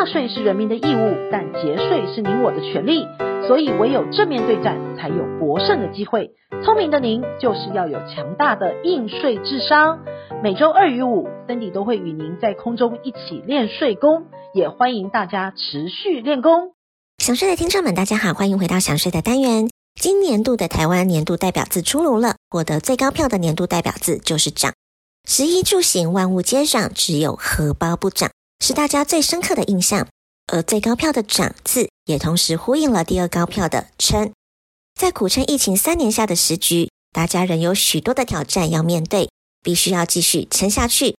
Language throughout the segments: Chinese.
纳税是人民的义务，但节税是您我的权利。所以唯有正面对战，才有博胜的机会。聪明的您，就是要有强大的应税智商。每周二与五森迪都会与您在空中一起练税功，也欢迎大家持续练功。想税的听众们，大家好，欢迎回到想税的单元。今年度的台湾年度代表字出炉了，获得最高票的年度代表字就是涨。食衣住行万物皆涨，只有荷包不涨，是大家最深刻的印象。而最高票的涨字，也同时呼应了第二高票的撑。在苦撑疫情三年下的时局，大家仍有许多的挑战要面对，必须要继续撑下去。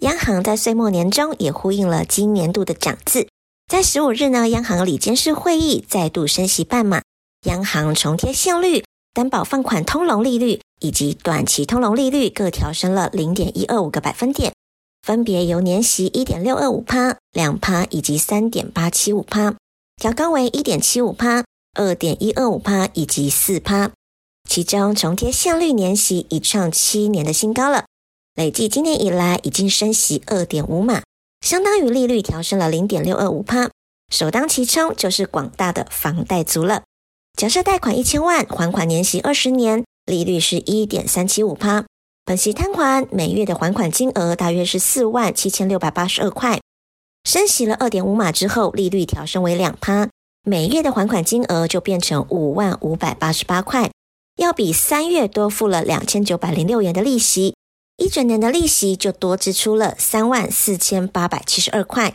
央行在岁末年终也呼应了今年度的涨字，在十五日呢，央行理监事会议再度升息半码，央行重贴现率、担保放款通融利率以及短期通融利率各调升了零点一二五个百分点，分别由年息一点六二五趴、两趴以及三点八七五趴，调高为一点七五趴、二点一二五趴以及四趴。其中重贴现率年息已创七年的新高了。累计今年以来已经升息二点五码，相当于利率调升了零点六二五趴。首当其冲就是广大的房贷族了。假设贷款一千万，还款年息二十年，利率是一点三七五趴，本息摊还每月的还款金额大约是四万七千六百八十二块。升息了二点五码之后，利率调升为两趴，每月的还款金额就变成五万五百八十八块，要比三月多付了两千九百零六元的利息。一整年的利息就多支出了三万四千八百七十二块，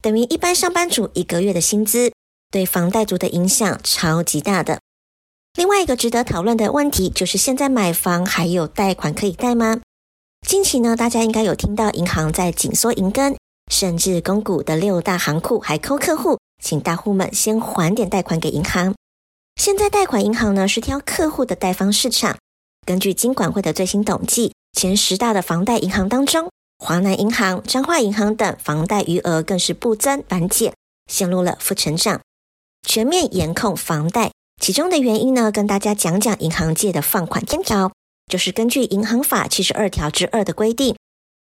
等于一般上班族一个月的薪资，对房贷族的影响超级大的。另外一个值得讨论的问题就是，现在买房还有贷款可以贷吗？近期呢，大家应该有听到银行在紧缩银根，甚至公股的六大行库还抠客户，请大户们先还点贷款给银行。现在贷款银行呢是挑客户的贷方市场，根据金管会的最新统计。前十大的房贷银行当中，华南银行、彰化银行等房贷余额更是不增反减，陷入了负成长。全面严控房贷，其中的原因呢，跟大家讲讲银行界的放款天条，就是根据银行法七十二条之二的规定，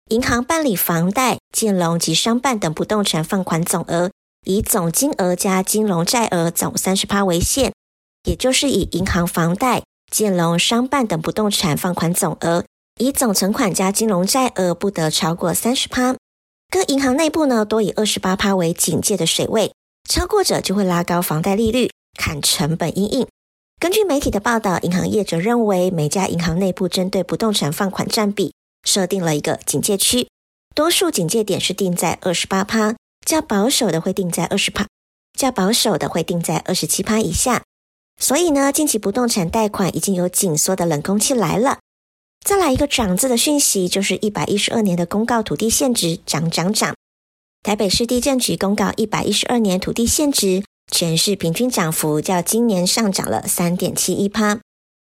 银行办理房贷、建笼及商办等不动产放款总额，以总金额加金融债额总三十趴为限，也就是以银行房贷、建笼、商办等不动产放款总额。以总存款加金融债额不得超过三十趴，各银行内部呢多以二十八趴为警戒的水位，超过者就会拉高房贷利率，砍成本因应。根据媒体的报道，银行业者认为每家银行内部针对不动产放款占比设定了一个警戒区，多数警戒点是定在二十八趴，较保守的会定在二十趴，较保守的会定在二十七趴以下。所以呢，近期不动产贷款已经有紧缩的冷空气来了。再来一个涨字的讯息，就是一百一十二年的公告土地现值涨涨涨。台北市地政局公告一百一十二年土地现值，全市平均涨幅较今年上涨了三点七一趴。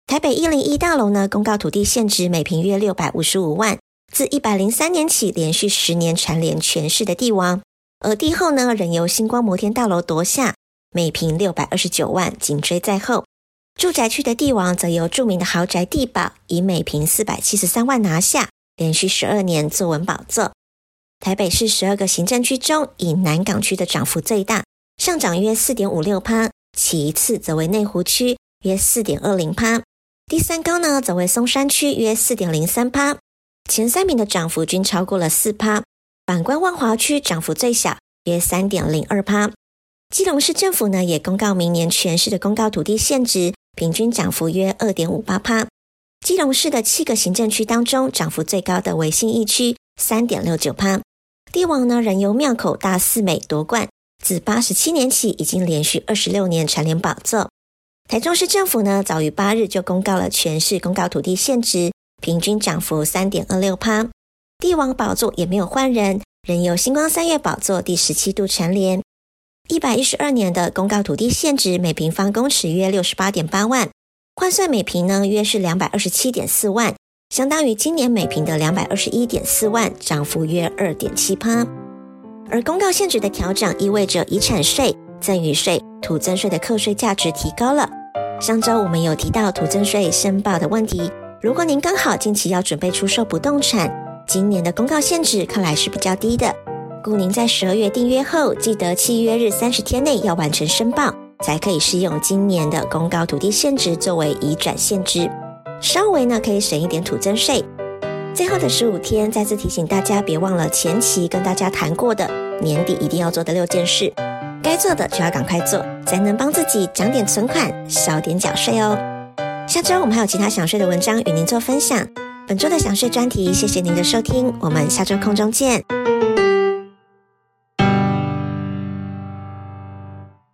台北一零一大楼呢，公告土地现值每坪约六百五十五万，自一百零三年起连续十年蝉联全市的地王，而地后呢仍由星光摩天大楼夺下，每坪六百二十九万，紧追在后。住宅区的地王则由著名的豪宅地宝以每坪四百七十三万拿下，连续十二年坐稳宝座。台北市十二个行政区中，以南港区的涨幅最大，上涨约四点五六趴，其次则为内湖区约四点二零趴，第三高呢则为松山区约四点零三趴，前三名的涨幅均超过了四趴。反观万华区涨幅最小，约三点零二趴。基隆市政府呢也公告明年全市的公告土地现值。平均涨幅约二点五八趴。基隆市的七个行政区当中，涨幅最高的为信义区三点六九趴。地王呢仍由庙口大四美夺冠，自八十七年起已经连续二十六年蝉联宝座。台中市政府呢早于八日就公告了全市公告土地现值，平均涨幅三点二六趴。地王宝座也没有换人，仍由星光三月宝座第十七度蝉联。一百一十二年的公告土地现值每平方公尺约六十八点八万，换算每平呢约是两百二十七点四万，相当于今年每平的两百二十一点四万，涨幅约二点七趴。而公告限值的调整意味着遗产税、赠与税、土增税的课税价值提高了。上周我们有提到土增税申报的问题，如果您刚好近期要准备出售不动产，今年的公告限值看来是比较低的，故您在十二月订约后，记得契约日三十天内要完成申报，才可以适用今年的公告土地限值作为移转现值，稍微呢可以省一点土增税。最后的十五天，再次提醒大家，别忘了前期跟大家谈过的年底一定要做的六件事，该做的就要赶快做，才能帮自己涨点存款，少点缴税哦。下周我们还有其他想睡的文章与您做分享。本周的想睡专题，谢谢您的收听，我们下周空中见。